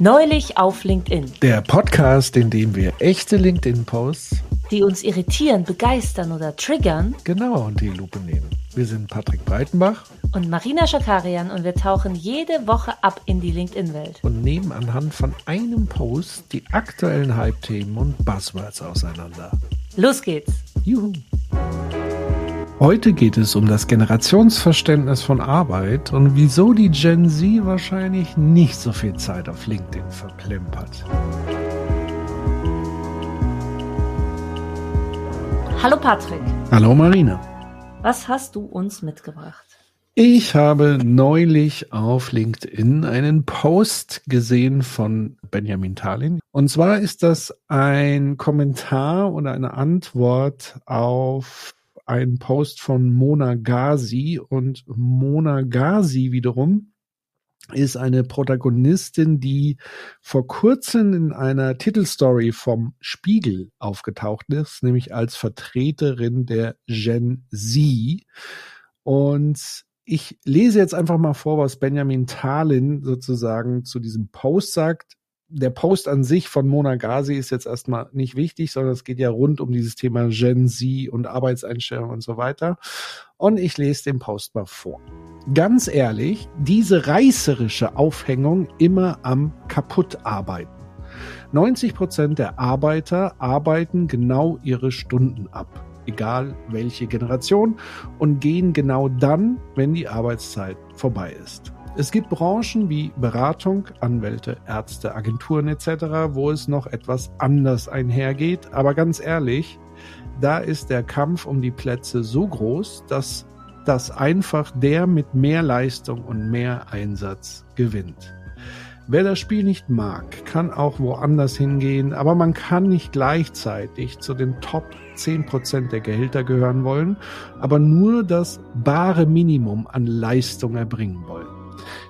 Neulich auf LinkedIn. Der Podcast, in dem wir echte LinkedIn-Posts, die uns irritieren, begeistern oder triggern, genau unter die Lupe nehmen. Wir sind Patrick Breitenbach und Marina Schakarian und wir tauchen jede Woche ab in die LinkedIn-Welt und nehmen anhand von einem Post die aktuellen Hype-Themen und Buzzwords auseinander. Los geht's! Juhu! Heute geht es um das Generationsverständnis von Arbeit und wieso die Gen Z wahrscheinlich nicht so viel Zeit auf LinkedIn verplempert. Hallo Patrick. Hallo Marina. Was hast du uns mitgebracht? Ich habe neulich auf LinkedIn einen Post gesehen von Benjamin Thalin. Und zwar ist das ein Kommentar oder eine Antwort auf ein Post von Mona Ghazi und Mona Ghazi wiederum ist eine Protagonistin, die vor kurzem in einer Titelstory vom Spiegel aufgetaucht ist, nämlich als Vertreterin der Gen Z. Und ich lese jetzt einfach mal vor, was Benjamin Thalin sozusagen zu diesem Post sagt der Post an sich von Mona Ghazi ist jetzt erstmal nicht wichtig, sondern es geht ja rund um dieses Thema Gen Z und Arbeitseinstellung und so weiter. Und ich lese den Post mal vor. Ganz ehrlich, diese reißerische Aufhängung immer am Kaputtarbeiten. 90 Prozent der Arbeiter arbeiten genau ihre Stunden ab, egal welche Generation, und gehen genau dann, wenn die Arbeitszeit vorbei ist. Es gibt Branchen wie Beratung, Anwälte, Ärzte, Agenturen etc., wo es noch etwas anders einhergeht. Aber ganz ehrlich, da ist der Kampf um die Plätze so groß, dass das einfach der mit mehr Leistung und mehr Einsatz gewinnt. Wer das Spiel nicht mag, kann auch woanders hingehen, aber man kann nicht gleichzeitig zu den Top 10% der Gehälter gehören wollen, aber nur das bare Minimum an Leistung erbringen wollen.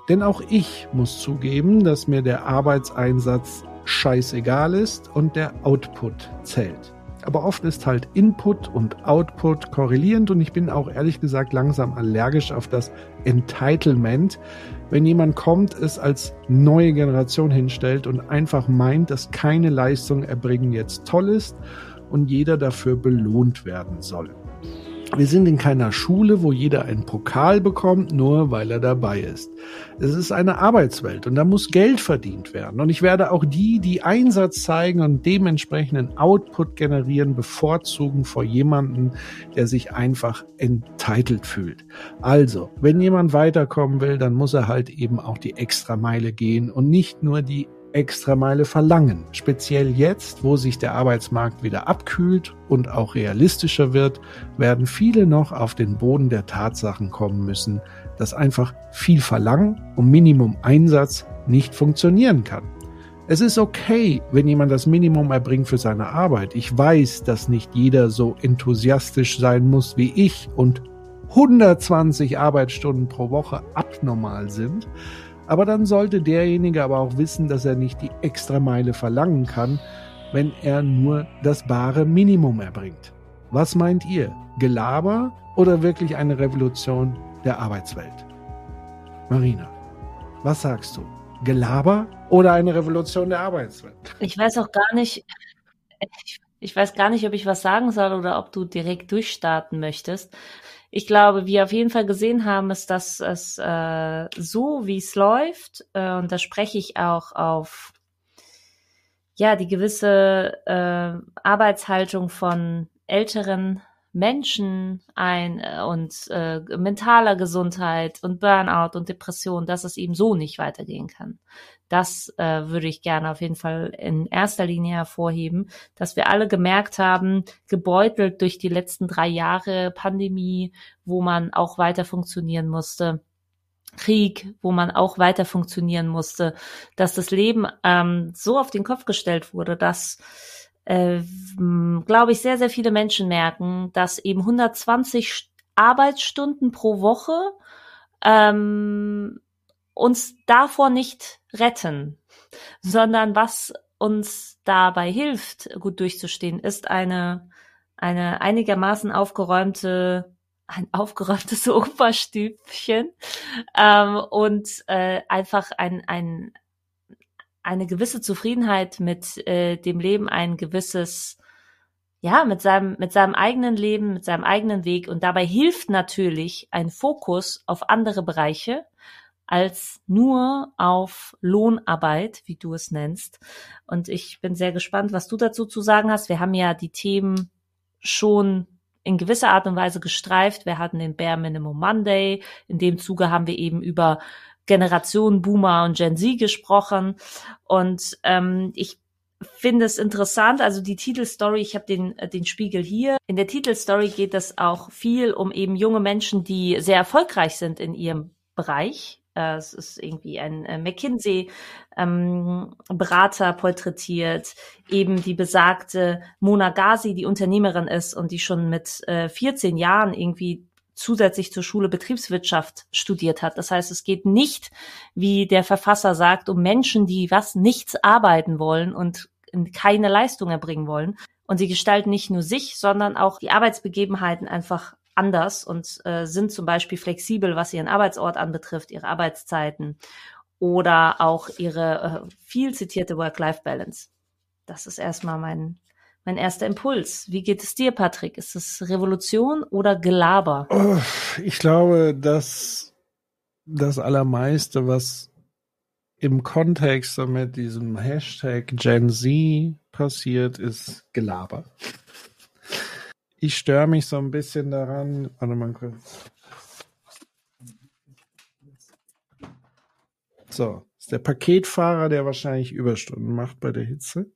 Denn auch ich muss zugeben, dass mir der Arbeitseinsatz scheißegal ist und der Output zählt. Aber oft ist halt Input und Output korrelierend und ich bin auch ehrlich gesagt langsam allergisch auf das Entitlement, wenn jemand kommt, es als neue Generation hinstellt und einfach meint, dass keine Leistung erbringen jetzt toll ist und jeder dafür belohnt werden soll. Wir sind in keiner Schule, wo jeder einen Pokal bekommt, nur weil er dabei ist. Es ist eine Arbeitswelt und da muss Geld verdient werden. Und ich werde auch die, die Einsatz zeigen und dementsprechenden Output generieren, bevorzugen vor jemanden, der sich einfach entitled fühlt. Also, wenn jemand weiterkommen will, dann muss er halt eben auch die extra Meile gehen und nicht nur die Extrameile verlangen. Speziell jetzt, wo sich der Arbeitsmarkt wieder abkühlt und auch realistischer wird, werden viele noch auf den Boden der Tatsachen kommen müssen, dass einfach viel Verlangen und Minimum Einsatz nicht funktionieren kann. Es ist okay, wenn jemand das Minimum erbringt für seine Arbeit. Ich weiß, dass nicht jeder so enthusiastisch sein muss wie ich und 120 Arbeitsstunden pro Woche abnormal sind. Aber dann sollte derjenige aber auch wissen, dass er nicht die extra Meile verlangen kann, wenn er nur das bare Minimum erbringt. Was meint ihr? Gelaber oder wirklich eine Revolution der Arbeitswelt? Marina, was sagst du? Gelaber oder eine Revolution der Arbeitswelt? Ich weiß auch gar nicht, ich, weiß gar nicht, ob ich was sagen soll oder ob du direkt durchstarten möchtest ich glaube, wir auf jeden Fall gesehen haben, ist, dass es äh, so, wie es läuft, äh, und da spreche ich auch auf ja die gewisse äh, Arbeitshaltung von älteren Menschen ein äh, und äh, mentaler Gesundheit und Burnout und Depression, dass es eben so nicht weitergehen kann. Das äh, würde ich gerne auf jeden Fall in erster Linie hervorheben, dass wir alle gemerkt haben, gebeutelt durch die letzten drei Jahre Pandemie, wo man auch weiter funktionieren musste. Krieg, wo man auch weiter funktionieren musste, dass das Leben ähm, so auf den Kopf gestellt wurde, dass äh, glaube ich, sehr, sehr viele Menschen merken, dass eben 120 Arbeitsstunden pro Woche ähm, uns davor nicht retten, sondern was uns dabei hilft, gut durchzustehen, ist eine, eine einigermaßen aufgeräumte ein aufgeräumtes Oberstübchen ähm, und äh, einfach ein, ein, eine gewisse Zufriedenheit mit äh, dem Leben, ein gewisses, ja, mit seinem, mit seinem eigenen Leben, mit seinem eigenen Weg. Und dabei hilft natürlich ein Fokus auf andere Bereiche als nur auf Lohnarbeit, wie du es nennst. Und ich bin sehr gespannt, was du dazu zu sagen hast. Wir haben ja die Themen schon in gewisser Art und Weise gestreift. Wir hatten den Bare Minimum Monday. In dem Zuge haben wir eben über Generation Boomer und Gen Z gesprochen. Und ähm, ich finde es interessant, also die Titelstory, ich habe den, äh, den Spiegel hier. In der Titelstory geht es auch viel um eben junge Menschen, die sehr erfolgreich sind in ihrem Bereich. Äh, es ist irgendwie ein äh, McKinsey ähm, porträtiert, eben die besagte Mona Ghazi, die Unternehmerin ist und die schon mit äh, 14 Jahren irgendwie zusätzlich zur Schule Betriebswirtschaft studiert hat. Das heißt, es geht nicht, wie der Verfasser sagt, um Menschen, die was nichts arbeiten wollen und keine Leistung erbringen wollen. Und sie gestalten nicht nur sich, sondern auch die Arbeitsbegebenheiten einfach anders und äh, sind zum Beispiel flexibel, was ihren Arbeitsort anbetrifft, ihre Arbeitszeiten oder auch ihre äh, viel zitierte Work-Life-Balance. Das ist erstmal mein mein erster Impuls. Wie geht es dir, Patrick? Ist es Revolution oder Gelaber? Ich glaube, dass das Allermeiste, was im Kontext mit diesem Hashtag Gen Z passiert, ist Gelaber. Ich störe mich so ein bisschen daran. Warte mal kurz. So, ist der Paketfahrer, der wahrscheinlich Überstunden macht bei der Hitze.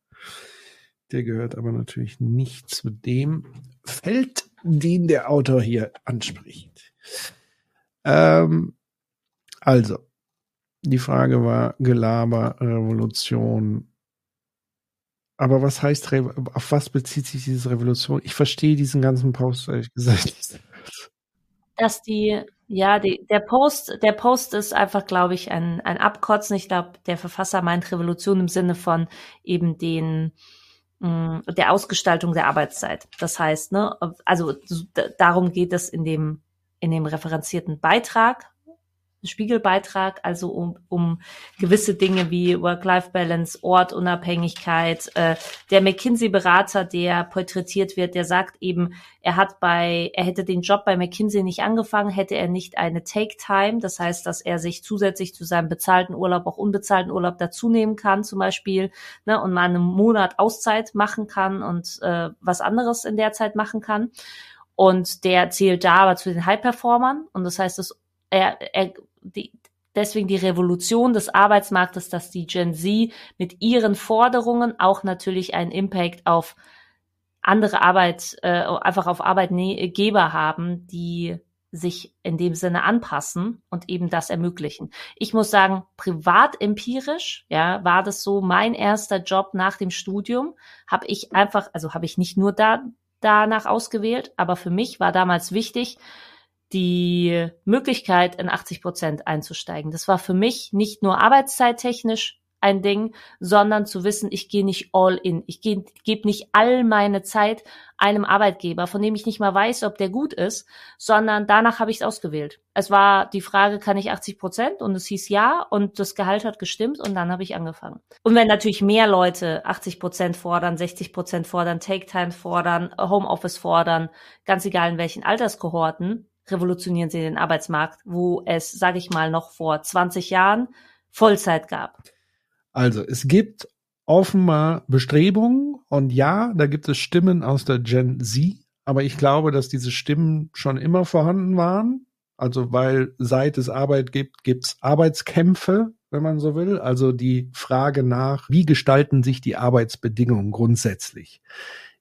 Der gehört aber natürlich nicht zu dem Feld, den der Autor hier anspricht. Ähm, also, die Frage war Gelaber, Revolution. Aber was heißt, auf was bezieht sich diese Revolution? Ich verstehe diesen ganzen Post, ehrlich gesagt. Dass die, ja, die, der Post, der Post ist einfach, glaube ich, ein, ein Abkotzen. Ich glaube, der Verfasser meint Revolution im Sinne von eben den, der Ausgestaltung der Arbeitszeit. Das heißt, ne, also darum geht es in dem in dem referenzierten Beitrag, Spiegelbeitrag, also um, um gewisse Dinge wie Work-Life-Balance, Ortunabhängigkeit. Äh, der McKinsey-Berater, der porträtiert wird, der sagt eben, er hat bei, er hätte den Job bei McKinsey nicht angefangen, hätte er nicht eine Take-Time, das heißt, dass er sich zusätzlich zu seinem bezahlten Urlaub auch unbezahlten Urlaub dazu nehmen kann, zum Beispiel, ne, und mal einen Monat Auszeit machen kann und äh, was anderes in der Zeit machen kann. Und der zählt da aber zu den High-Performern. Und das heißt, dass er, er die, deswegen die Revolution des Arbeitsmarktes, dass die Gen Z mit ihren Forderungen auch natürlich einen Impact auf andere Arbeit, äh, einfach auf Arbeitgeber haben, die sich in dem Sinne anpassen und eben das ermöglichen. Ich muss sagen, privat empirisch, ja, war das so mein erster Job nach dem Studium, habe ich einfach, also habe ich nicht nur da danach ausgewählt, aber für mich war damals wichtig, die Möglichkeit, in 80 Prozent einzusteigen. Das war für mich nicht nur arbeitszeittechnisch ein Ding, sondern zu wissen, ich gehe nicht all in. Ich gebe nicht all meine Zeit einem Arbeitgeber, von dem ich nicht mal weiß, ob der gut ist, sondern danach habe ich es ausgewählt. Es war die Frage, kann ich 80 Prozent? Und es hieß ja und das Gehalt hat gestimmt und dann habe ich angefangen. Und wenn natürlich mehr Leute 80 Prozent fordern, 60 Prozent fordern, Take-Time fordern, Homeoffice fordern, ganz egal in welchen Alterskohorten, revolutionieren sie den Arbeitsmarkt, wo es, sage ich mal, noch vor 20 Jahren Vollzeit gab. Also es gibt offenbar Bestrebungen und ja, da gibt es Stimmen aus der Gen Z, aber ich glaube, dass diese Stimmen schon immer vorhanden waren. Also weil seit es Arbeit gibt, gibt's Arbeitskämpfe, wenn man so will. Also die Frage nach, wie gestalten sich die Arbeitsbedingungen grundsätzlich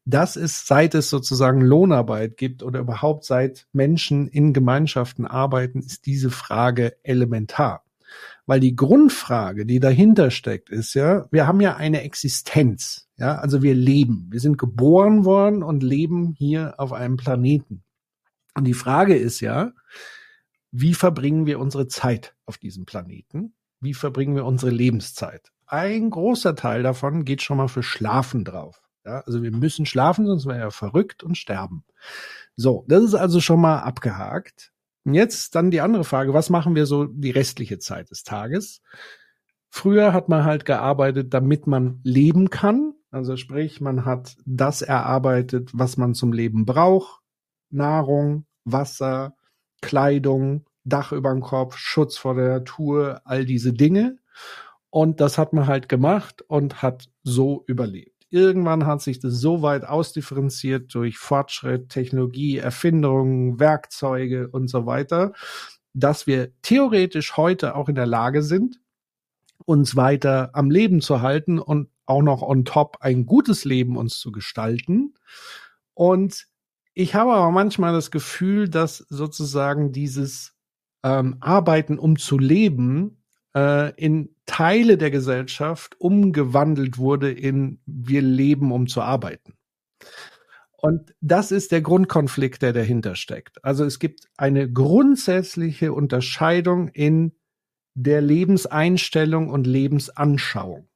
das ist, seit es sozusagen Lohnarbeit gibt oder überhaupt seit Menschen in Gemeinschaften arbeiten, ist diese Frage elementar. Weil die Grundfrage, die dahinter steckt, ist ja, wir haben ja eine Existenz. Ja, also wir leben. Wir sind geboren worden und leben hier auf einem Planeten. Und die Frage ist ja, wie verbringen wir unsere Zeit auf diesem Planeten? Wie verbringen wir unsere Lebenszeit? Ein großer Teil davon geht schon mal für Schlafen drauf. Ja, also wir müssen schlafen, sonst wäre er verrückt und sterben. So, das ist also schon mal abgehakt. Und jetzt dann die andere Frage, was machen wir so die restliche Zeit des Tages? Früher hat man halt gearbeitet, damit man leben kann. Also sprich, man hat das erarbeitet, was man zum Leben braucht. Nahrung, Wasser, Kleidung, Dach über dem Kopf, Schutz vor der Natur, all diese Dinge. Und das hat man halt gemacht und hat so überlebt. Irgendwann hat sich das so weit ausdifferenziert durch Fortschritt, Technologie, Erfindungen, Werkzeuge und so weiter, dass wir theoretisch heute auch in der Lage sind, uns weiter am Leben zu halten und auch noch on top ein gutes Leben uns zu gestalten. Und ich habe aber manchmal das Gefühl, dass sozusagen dieses ähm, Arbeiten, um zu leben, äh, in Teile der Gesellschaft umgewandelt wurde in wir leben, um zu arbeiten. Und das ist der Grundkonflikt, der dahinter steckt. Also es gibt eine grundsätzliche Unterscheidung in der Lebenseinstellung und Lebensanschauung.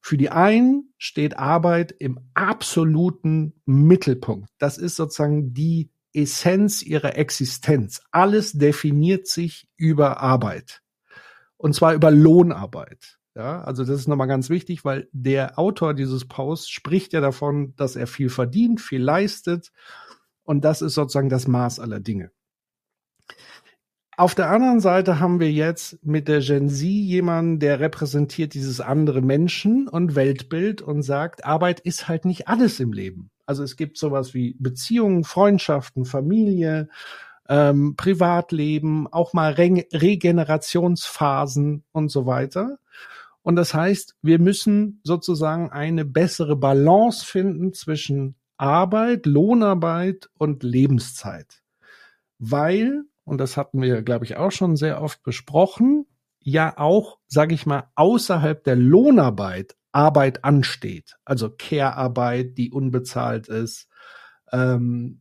Für die einen steht Arbeit im absoluten Mittelpunkt. Das ist sozusagen die Essenz ihrer Existenz. Alles definiert sich über Arbeit. Und zwar über Lohnarbeit. Ja, also das ist nochmal ganz wichtig, weil der Autor dieses Posts spricht ja davon, dass er viel verdient, viel leistet. Und das ist sozusagen das Maß aller Dinge. Auf der anderen Seite haben wir jetzt mit der Gen Z jemanden, der repräsentiert dieses andere Menschen und Weltbild und sagt, Arbeit ist halt nicht alles im Leben. Also es gibt sowas wie Beziehungen, Freundschaften, Familie, ähm, Privatleben, auch mal Re Regenerationsphasen und so weiter. Und das heißt, wir müssen sozusagen eine bessere Balance finden zwischen Arbeit, Lohnarbeit und Lebenszeit. Weil und das hatten wir, glaube ich, auch schon sehr oft besprochen, ja auch, sage ich mal, außerhalb der Lohnarbeit Arbeit ansteht. Also Care-Arbeit, die unbezahlt ist. Ähm,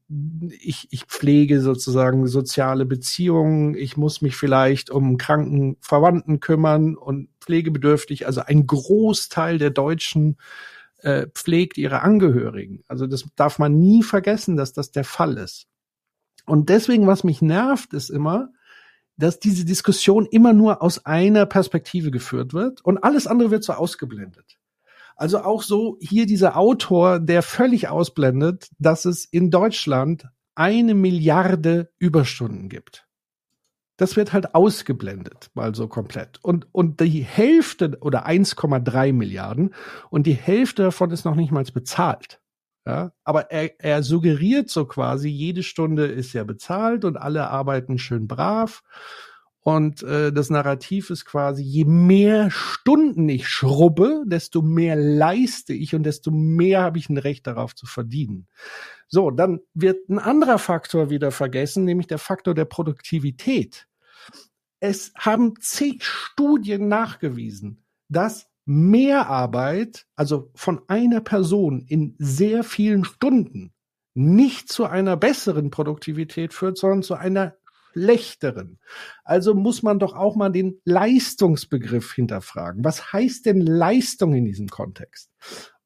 ich, ich pflege sozusagen soziale Beziehungen. Ich muss mich vielleicht um kranken Verwandten kümmern und pflegebedürftig. Also ein Großteil der Deutschen äh, pflegt ihre Angehörigen. Also das darf man nie vergessen, dass das der Fall ist. Und deswegen, was mich nervt, ist immer, dass diese Diskussion immer nur aus einer Perspektive geführt wird und alles andere wird so ausgeblendet. Also auch so hier dieser Autor, der völlig ausblendet, dass es in Deutschland eine Milliarde Überstunden gibt. Das wird halt ausgeblendet, mal so komplett. Und, und die Hälfte oder 1,3 Milliarden und die Hälfte davon ist noch nicht mal bezahlt. Ja, aber er, er suggeriert so quasi, jede Stunde ist ja bezahlt und alle arbeiten schön brav. Und äh, das Narrativ ist quasi, je mehr Stunden ich schrubbe, desto mehr leiste ich und desto mehr habe ich ein Recht darauf zu verdienen. So, dann wird ein anderer Faktor wieder vergessen, nämlich der Faktor der Produktivität. Es haben zig Studien nachgewiesen, dass Mehrarbeit, also von einer Person in sehr vielen Stunden, nicht zu einer besseren Produktivität führt, sondern zu einer schlechteren. Also muss man doch auch mal den Leistungsbegriff hinterfragen. Was heißt denn Leistung in diesem Kontext?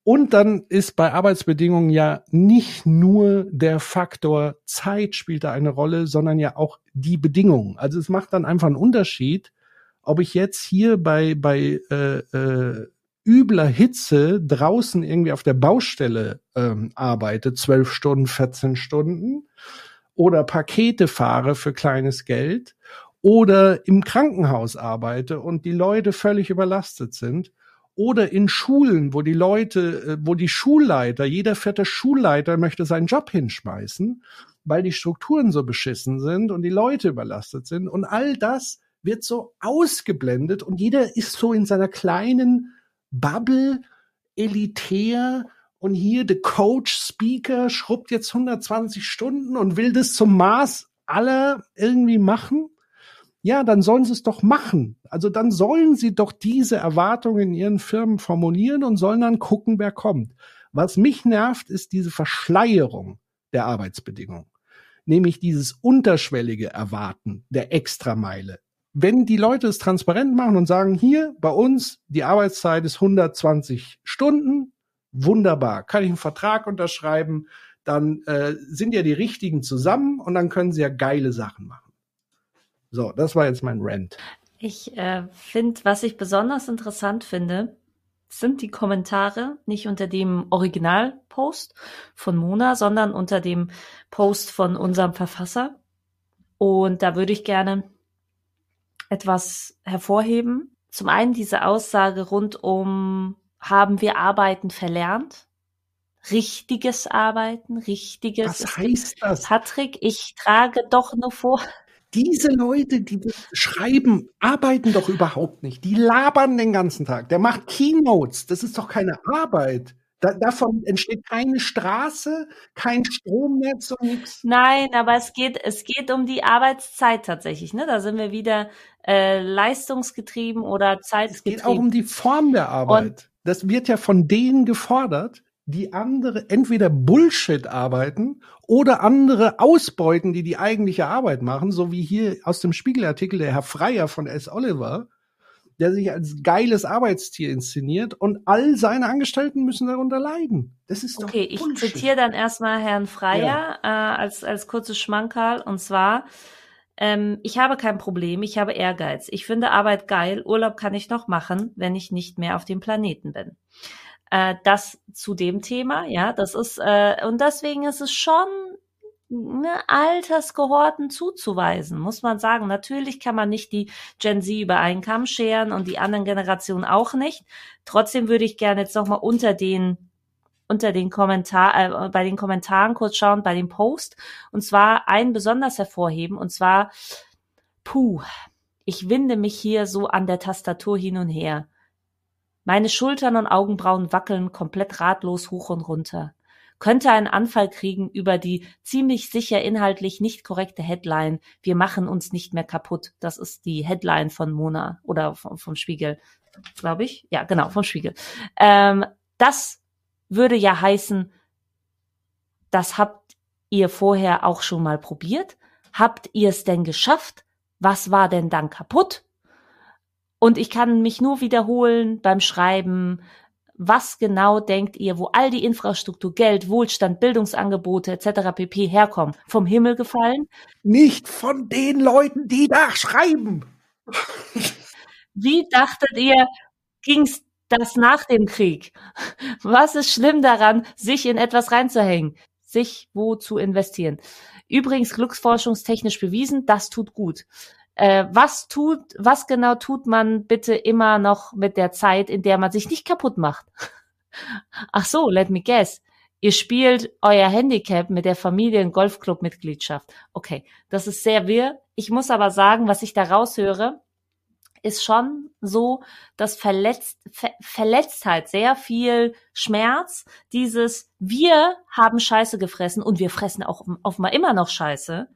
Und dann ist bei Arbeitsbedingungen ja nicht nur der Faktor Zeit spielt da eine Rolle, sondern ja auch die Bedingungen. Also es macht dann einfach einen Unterschied, ob ich jetzt hier bei, bei äh, äh, übler Hitze draußen irgendwie auf der Baustelle ähm, arbeite, zwölf Stunden, 14 Stunden, oder Pakete fahre für kleines Geld, oder im Krankenhaus arbeite und die Leute völlig überlastet sind, oder in Schulen, wo die Leute, äh, wo die Schulleiter, jeder vierte Schulleiter möchte seinen Job hinschmeißen, weil die Strukturen so beschissen sind und die Leute überlastet sind. Und all das wird so ausgeblendet und jeder ist so in seiner kleinen Bubble elitär und hier der Coach Speaker schrubbt jetzt 120 Stunden und will das zum Maß aller irgendwie machen. Ja, dann sollen sie es doch machen. Also dann sollen sie doch diese Erwartungen in ihren Firmen formulieren und sollen dann gucken, wer kommt. Was mich nervt, ist diese Verschleierung der Arbeitsbedingungen. Nämlich dieses unterschwellige Erwarten der Extrameile wenn die Leute es transparent machen und sagen, hier bei uns, die Arbeitszeit ist 120 Stunden, wunderbar, kann ich einen Vertrag unterschreiben, dann äh, sind ja die Richtigen zusammen und dann können sie ja geile Sachen machen. So, das war jetzt mein Rant. Ich äh, finde, was ich besonders interessant finde, sind die Kommentare nicht unter dem Originalpost von Mona, sondern unter dem Post von unserem Verfasser. Und da würde ich gerne etwas hervorheben. Zum einen diese Aussage rund um, haben wir Arbeiten verlernt? Richtiges Arbeiten, richtiges. Was heißt das? Patrick, ich trage doch nur vor. Diese Leute, die schreiben, arbeiten doch überhaupt nicht. Die labern den ganzen Tag. Der macht Keynotes. Das ist doch keine Arbeit. Da, davon entsteht keine Straße, kein Stromnetz und nichts. Nein, aber es geht, es geht um die Arbeitszeit tatsächlich. Ne? Da sind wir wieder äh, leistungsgetrieben oder zeitgetrieben. Es geht auch um die Form der Arbeit. Und das wird ja von denen gefordert, die andere entweder Bullshit arbeiten oder andere ausbeuten, die die eigentliche Arbeit machen, so wie hier aus dem Spiegelartikel der Herr Freier von S. Oliver, der sich als geiles Arbeitstier inszeniert und all seine Angestellten müssen darunter leiden. Das ist okay. Doch ich zitiere dann erstmal Herrn Freier ja. äh, als als kurzes Schmankerl und zwar ähm, ich habe kein Problem, ich habe Ehrgeiz. Ich finde Arbeit geil. Urlaub kann ich noch machen, wenn ich nicht mehr auf dem Planeten bin. Äh, das zu dem Thema, ja, das ist, äh, und deswegen ist es schon ne, Altersgehorten zuzuweisen, muss man sagen. Natürlich kann man nicht die Gen Z über einen Kamm scheren und die anderen Generationen auch nicht. Trotzdem würde ich gerne jetzt nochmal unter den unter den Kommentar, äh, bei den Kommentaren kurz schauen, bei dem Post. Und zwar einen besonders hervorheben. Und zwar, puh, ich winde mich hier so an der Tastatur hin und her. Meine Schultern und Augenbrauen wackeln komplett ratlos hoch und runter. Könnte einen Anfall kriegen über die ziemlich sicher inhaltlich nicht korrekte Headline Wir machen uns nicht mehr kaputt. Das ist die Headline von Mona oder vom, vom Spiegel, glaube ich. Ja, genau, vom Spiegel. Ähm, das würde ja heißen, das habt ihr vorher auch schon mal probiert. Habt ihr es denn geschafft? Was war denn dann kaputt? Und ich kann mich nur wiederholen beim Schreiben, was genau denkt ihr, wo all die Infrastruktur, Geld, Wohlstand, Bildungsangebote etc. pp. herkommen? Vom Himmel gefallen? Nicht von den Leuten, die da schreiben. Wie dachtet ihr, ging's das nach dem Krieg? Was ist schlimm daran, sich in etwas reinzuhängen? Sich wo zu investieren? Übrigens glücksforschungstechnisch bewiesen, das tut gut. Äh, was tut, was genau tut man bitte immer noch mit der Zeit, in der man sich nicht kaputt macht? Ach so, let me guess. Ihr spielt euer Handicap mit der Familien-Golfclub-Mitgliedschaft. Okay, das ist sehr wirr. Ich muss aber sagen, was ich da raushöre, ist schon so, dass Verletzt, Ver Verletztheit, sehr viel Schmerz, dieses wir haben Scheiße gefressen und wir fressen auch offenbar immer noch Scheiße,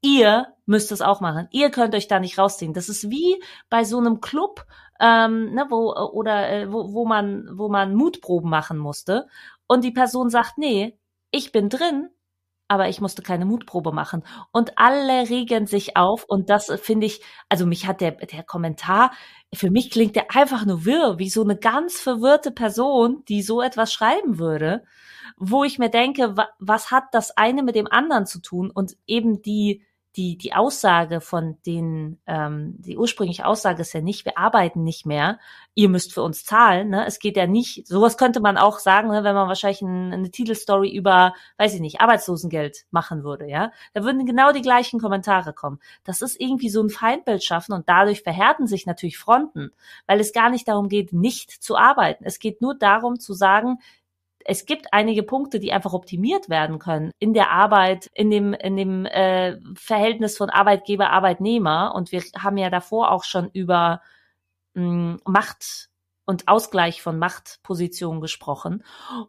ihr müsst es auch machen. Ihr könnt euch da nicht rausziehen. Das ist wie bei so einem Club, ähm, ne, wo oder äh, wo, wo man wo man Mutproben machen musste und die Person sagt, nee, ich bin drin, aber ich musste keine Mutprobe machen. Und alle regen sich auf und das finde ich, also mich hat der der Kommentar für mich klingt der einfach nur wirr, wie so eine ganz verwirrte Person, die so etwas schreiben würde, wo ich mir denke, was hat das eine mit dem anderen zu tun? Und eben die die, die Aussage von den, ähm, die ursprüngliche Aussage ist ja nicht, wir arbeiten nicht mehr, ihr müsst für uns zahlen. Ne? Es geht ja nicht, sowas könnte man auch sagen, ne, wenn man wahrscheinlich ein, eine Titelstory über, weiß ich nicht, Arbeitslosengeld machen würde, ja. Da würden genau die gleichen Kommentare kommen. Das ist irgendwie so ein Feindbild schaffen und dadurch verhärten sich natürlich Fronten, weil es gar nicht darum geht, nicht zu arbeiten. Es geht nur darum zu sagen, es gibt einige Punkte, die einfach optimiert werden können in der Arbeit, in dem, in dem äh, Verhältnis von Arbeitgeber, Arbeitnehmer. Und wir haben ja davor auch schon über mh, hm, Macht und Ausgleich von Machtpositionen gesprochen.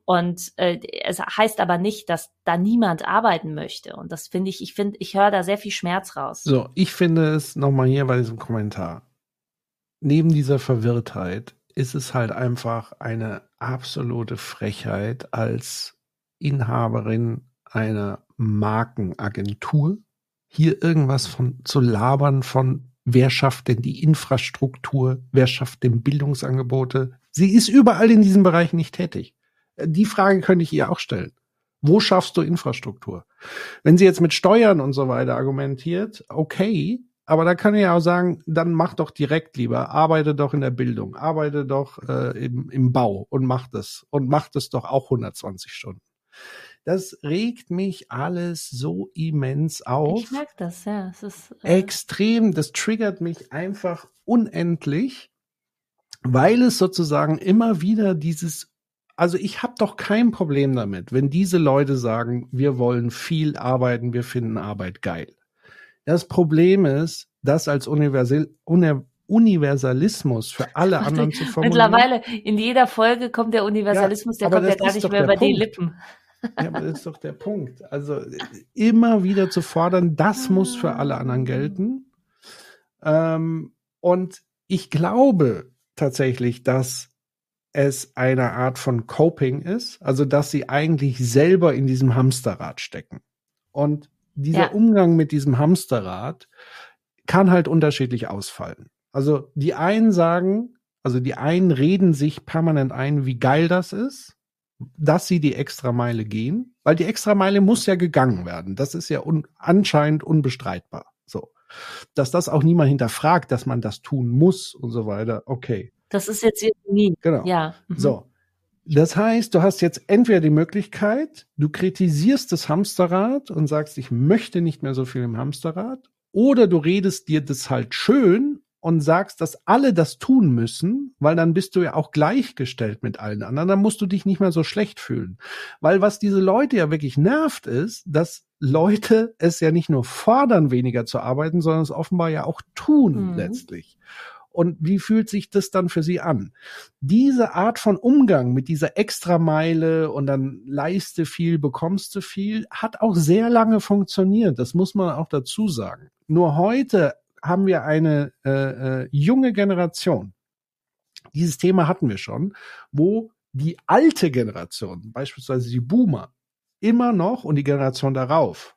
Und äh, es heißt aber nicht, dass da niemand arbeiten möchte. Und das finde ich, ich finde, ich höre da sehr viel Schmerz raus. So, ich finde es nochmal hier bei diesem Kommentar. Neben dieser Verwirrtheit ist es halt einfach eine absolute Frechheit als Inhaberin einer Markenagentur hier irgendwas von zu labern von wer schafft denn die Infrastruktur, wer schafft denn Bildungsangebote. Sie ist überall in diesem Bereich nicht tätig. Die Frage könnte ich ihr auch stellen. Wo schaffst du Infrastruktur? Wenn sie jetzt mit Steuern und so weiter argumentiert, okay, Aber da kann ich auch sagen, dann mach doch direkt lieber, arbeite doch in der Bildung, arbeite doch äh, im, im Bau und mach das und mach das doch auch 120 Stunden. Das regt mich alles so immens auf. Ich merke das, ja. Es ist, äh Extrem, das triggert mich einfach unendlich, weil es sozusagen immer wieder dieses also ich habe doch kein Problem damit, wenn diese Leute sagen, wir wollen viel arbeiten, wir finden Arbeit geil. Das Problem ist, das als Universal, Universalismus für alle anderen zu formulieren. Mittlerweile in jeder Folge kommt der Universalismus, ja, der kommt ja gar nicht mehr über Punkt. die Lippen. Ja, aber das ist doch der Punkt. Also immer wieder zu fordern, das muss für alle anderen gelten. Ähm, und ich glaube tatsächlich, dass es eine Art von Coping ist, also dass sie eigentlich selber in diesem Hamsterrad stecken. Und dieser ja. Umgang mit diesem Hamsterrad kann halt unterschiedlich ausfallen. Also die einen sagen, also die einen reden sich permanent ein, wie geil das ist, dass sie die Extrameile gehen, weil die Extrameile muss ja gegangen werden. Das ist ja un anscheinend unbestreitbar. So. Dass das auch niemand hinterfragt, dass man das tun muss und so weiter. Okay. Das ist jetzt nie. Genau. Ja. Mhm. So. Das heißt, du hast jetzt entweder die Möglichkeit, du kritisierst das Hamsterrad und sagst, ich möchte nicht mehr so viel im Hamsterrad, oder du redest dir das halt schön und sagst, dass alle das tun müssen, weil dann bist du ja auch gleichgestellt mit allen anderen, dann musst du dich nicht mehr so schlecht fühlen. Weil was diese Leute ja wirklich nervt ist, dass Leute es ja nicht nur fordern, weniger zu arbeiten, sondern es offenbar ja auch tun mhm. letztlich und wie fühlt sich das dann für sie an? Diese Art von Umgang mit dieser Extrameile und dann leiste viel, bekommst du viel, hat auch sehr lange funktioniert. Das muss man auch dazu sagen. Nur heute haben wir eine äh, äh, junge Generation. Dieses Thema hatten wir schon, wo die alte Generation, beispielsweise die Boomer, immer noch und die Generation darauf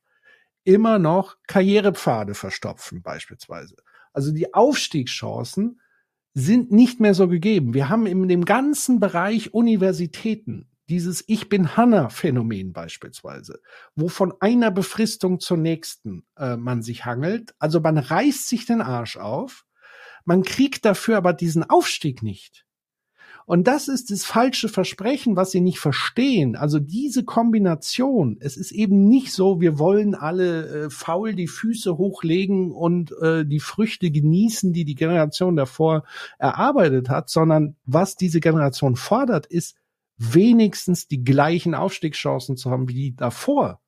immer noch Karrierepfade verstopfen, beispielsweise. Also die Aufstiegschancen sind nicht mehr so gegeben. Wir haben in dem ganzen Bereich Universitäten dieses Ich bin Hanna-Phänomen beispielsweise, wo von einer Befristung zur nächsten äh, man sich hangelt. Also man reißt sich den Arsch auf, man kriegt dafür aber diesen Aufstieg nicht. Und das ist das falsche Versprechen, was sie nicht verstehen. Also diese Kombination, es ist eben nicht so, wir wollen alle äh, faul die Füße hochlegen und äh, die Früchte genießen, die die Generation davor erarbeitet hat, sondern was diese Generation fordert, ist wenigstens die gleichen Aufstiegschancen zu haben wie die davor.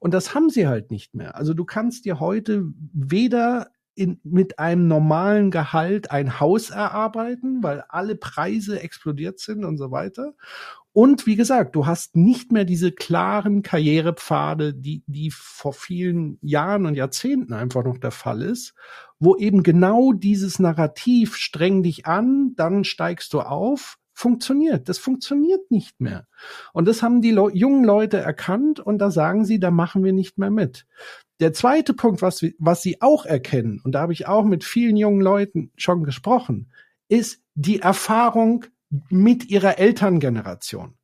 Und das haben sie halt nicht mehr. Also du kannst dir heute weder in, mit einem normalen Gehalt ein Haus erarbeiten, weil alle Preise explodiert sind und so weiter. Und wie gesagt, du hast nicht mehr diese klaren Karrierepfade, die, die vor vielen Jahren und Jahrzehnten einfach noch der Fall ist, wo eben genau dieses Narrativ streng dich an, dann steigst du auf, funktioniert. Das funktioniert nicht mehr. Und das haben die Le jungen Leute erkannt und da sagen sie, da machen wir nicht mehr mit. Der zweite Punkt, was, was sie auch erkennen, und da habe ich auch mit vielen jungen Leuten schon gesprochen, ist die Erfahrung mit ihrer Elterngeneration.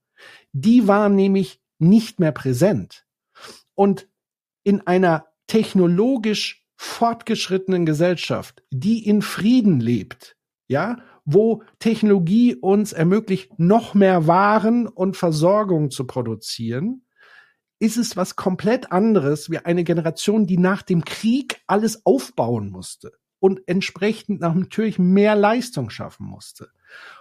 Die war nämlich nicht mehr präsent. Und in einer technologisch fortgeschrittenen Gesellschaft, die in Frieden lebt, ja, wo Technologie uns ermöglicht, noch mehr Waren und Versorgung zu produzieren, ist es was komplett anderes wie eine Generation, die nach dem Krieg alles aufbauen musste und entsprechend natürlich mehr Leistung schaffen musste.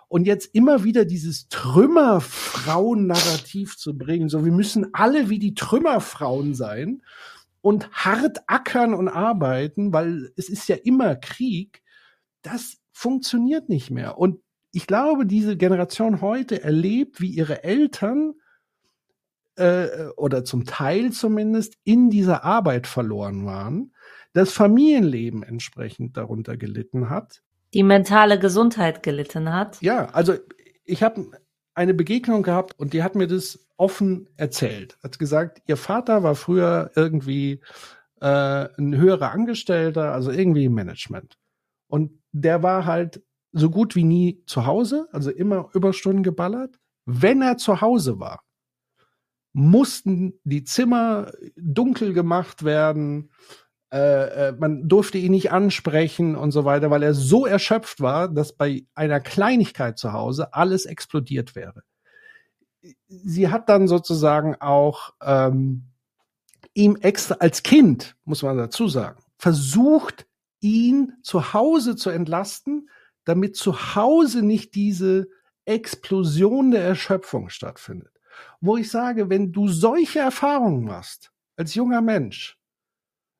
Und jetzt immer wieder dieses Trümmerfrauen-Narrativ zu bringen, so wir müssen alle wie die Trümmerfrauen sein und hart ackern und arbeiten, weil es ist ja immer Krieg, das funktioniert nicht mehr. Und ich glaube, diese Generation heute erlebt, wie ihre Eltern äh, oder zum Teil zumindest in dieser Arbeit verloren waren, das Familienleben entsprechend darunter gelitten hat. Die mentale Gesundheit gelitten hat. Ja, also ich habe eine Begegnung gehabt und die hat mir das offen erzählt. Hat gesagt, ihr Vater war früher irgendwie äh, ein höherer Angestellter, also irgendwie im Management. Und der war halt so gut wie nie zu Hause, also immer Überstunden geballert. Wenn er zu Hause war, mussten die Zimmer dunkel gemacht werden. Äh, äh, man durfte ihn nicht ansprechen und so weiter, weil er so erschöpft war, dass bei einer Kleinigkeit zu Hause alles explodiert wäre. Sie hat dann sozusagen auch ähm, ihm extra als Kind, muss man dazu sagen, versucht, ihn zu Hause zu entlasten, damit zu Hause nicht diese Explosion der Erschöpfung stattfindet. Wo ich sage, wenn du solche Erfahrungen machst, als junger Mensch,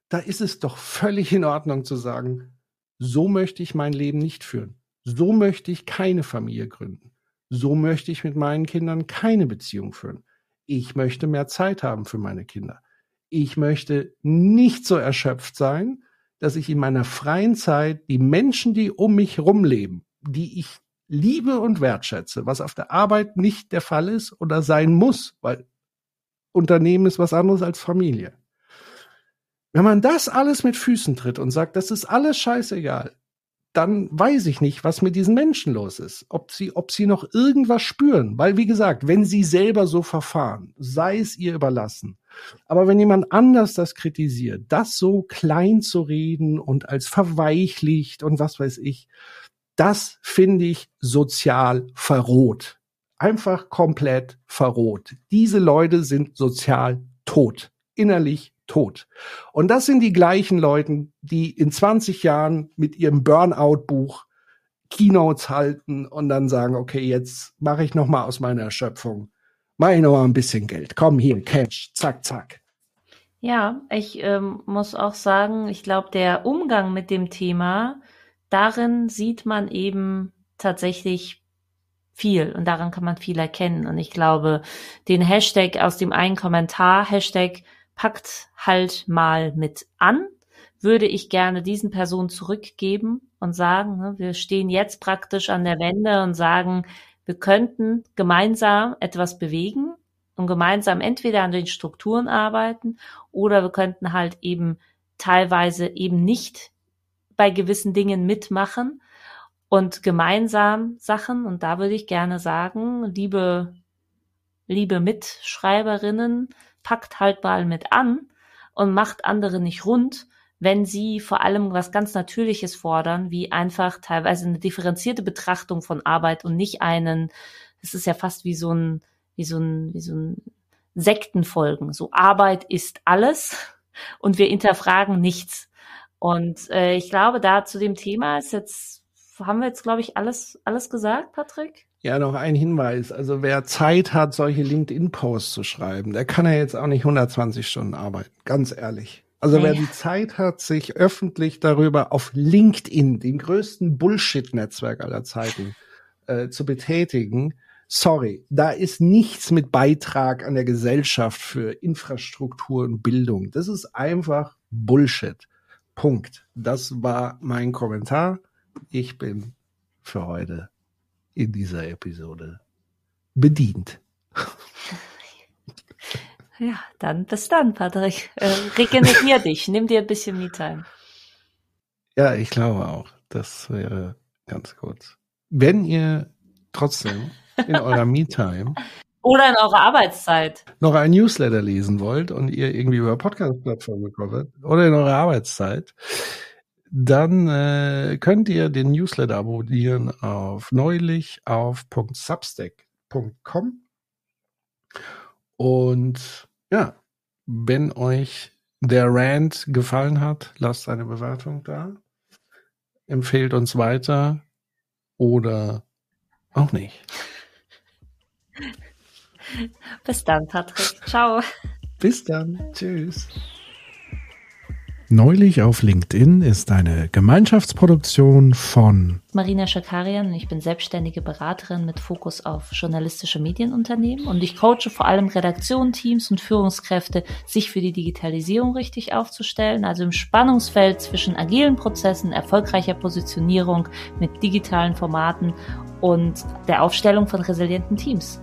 da ist es doch völlig in Ordnung zu sagen, so möchte ich mein Leben nicht führen. So möchte ich keine Familie gründen. So möchte ich mit meinen Kindern keine Beziehung führen. Ich möchte mehr Zeit haben für meine Kinder. Ich möchte nicht so erschöpft sein, dass ich in meiner freien Zeit die Menschen, die um mich rumleben, die ich liebe und wertschätze, was auf der Arbeit nicht der Fall ist oder sein muss, weil Unternehmen ist was anderes als Familie. Wenn man das alles mit Füßen tritt und sagt, das ist alles scheißegal, dann weiß ich nicht, was mit diesen Menschen los ist. Ob sie, ob sie noch irgendwas spüren. Weil, wie gesagt, wenn sie selber so verfahren, sei es ihr überlassen. Aber wenn jemand anders das kritisiert, das so klein zu reden und als verweichlicht und was weiß ich, das finde ich sozial verroht. Einfach komplett verroht. Diese Leute sind sozial tot. Innerlich tot. Und das sind die gleichen Leute, die in 20 Jahren mit ihrem Burnout-Buch Keynotes halten und dann sagen, okay, jetzt mache ich noch mal aus meiner Erschöpfung, mache ich noch mal ein bisschen Geld. Komm hier, Cash, zack, zack. Ja, ich ähm, muss auch sagen, ich glaube, der Umgang mit dem Thema, darin sieht man eben tatsächlich viel und daran kann man viel erkennen. Und ich glaube, den Hashtag aus dem einen Kommentar, Hashtag packt halt mal mit an, würde ich gerne diesen Personen zurückgeben und sagen, ne, wir stehen jetzt praktisch an der Wende und sagen, wir könnten gemeinsam etwas bewegen und gemeinsam entweder an den Strukturen arbeiten oder wir könnten halt eben teilweise eben nicht bei gewissen Dingen mitmachen und gemeinsam Sachen. Und da würde ich gerne sagen, liebe, liebe Mitschreiberinnen, packt halt mal mit an und macht andere nicht rund, wenn sie vor allem was ganz Natürliches fordern, wie einfach teilweise eine differenzierte Betrachtung von Arbeit und nicht einen, es ist ja fast wie so ein, wie so ein, wie so ein Sektenfolgen. So Arbeit ist alles und wir hinterfragen nichts. Und äh, ich glaube, da zu dem Thema ist jetzt, haben wir jetzt, glaube ich, alles, alles gesagt, Patrick? Ja, noch ein Hinweis. Also wer Zeit hat, solche LinkedIn-Posts zu schreiben, der kann ja jetzt auch nicht 120 Stunden arbeiten. Ganz ehrlich. Also wer die Zeit hat, sich öffentlich darüber auf LinkedIn, dem größten Bullshit-Netzwerk aller Zeiten, äh, zu betätigen, sorry, da ist nichts mit Beitrag an der Gesellschaft für Infrastruktur und Bildung. Das ist einfach Bullshit. Punkt. Das war mein Kommentar. Ich bin für heute in dieser Episode bedient. Ja, dann bis dann, Patrick. Äh, regenerier dich, nimm dir ein bisschen Me-Time. Ja, ich glaube auch. Das wäre ganz gut. Wenn ihr trotzdem in eurer Me-Time oder in eurer Arbeitszeit. Noch ein Newsletter lesen wollt und ihr irgendwie über Podcast-Plattformen kommt oder in eurer Arbeitszeit, dann äh, könnt ihr den Newsletter abonnieren auf neulich auf .substack.com und ja, wenn euch der Rant gefallen hat, lasst eine Bewertung da, empfehlt uns weiter oder auch nicht. Bis dann, Patrick. Ciao. Bis dann. Tschüss. Neulich auf LinkedIn ist eine Gemeinschaftsproduktion von Marina Schakarian. Ich bin selbstständige Beraterin mit Fokus auf journalistische Medienunternehmen und ich coache vor allem Redaktionen, Teams und Führungskräfte, sich für die Digitalisierung richtig aufzustellen, also im Spannungsfeld zwischen agilen Prozessen, erfolgreicher Positionierung mit digitalen Formaten und der Aufstellung von resilienten Teams.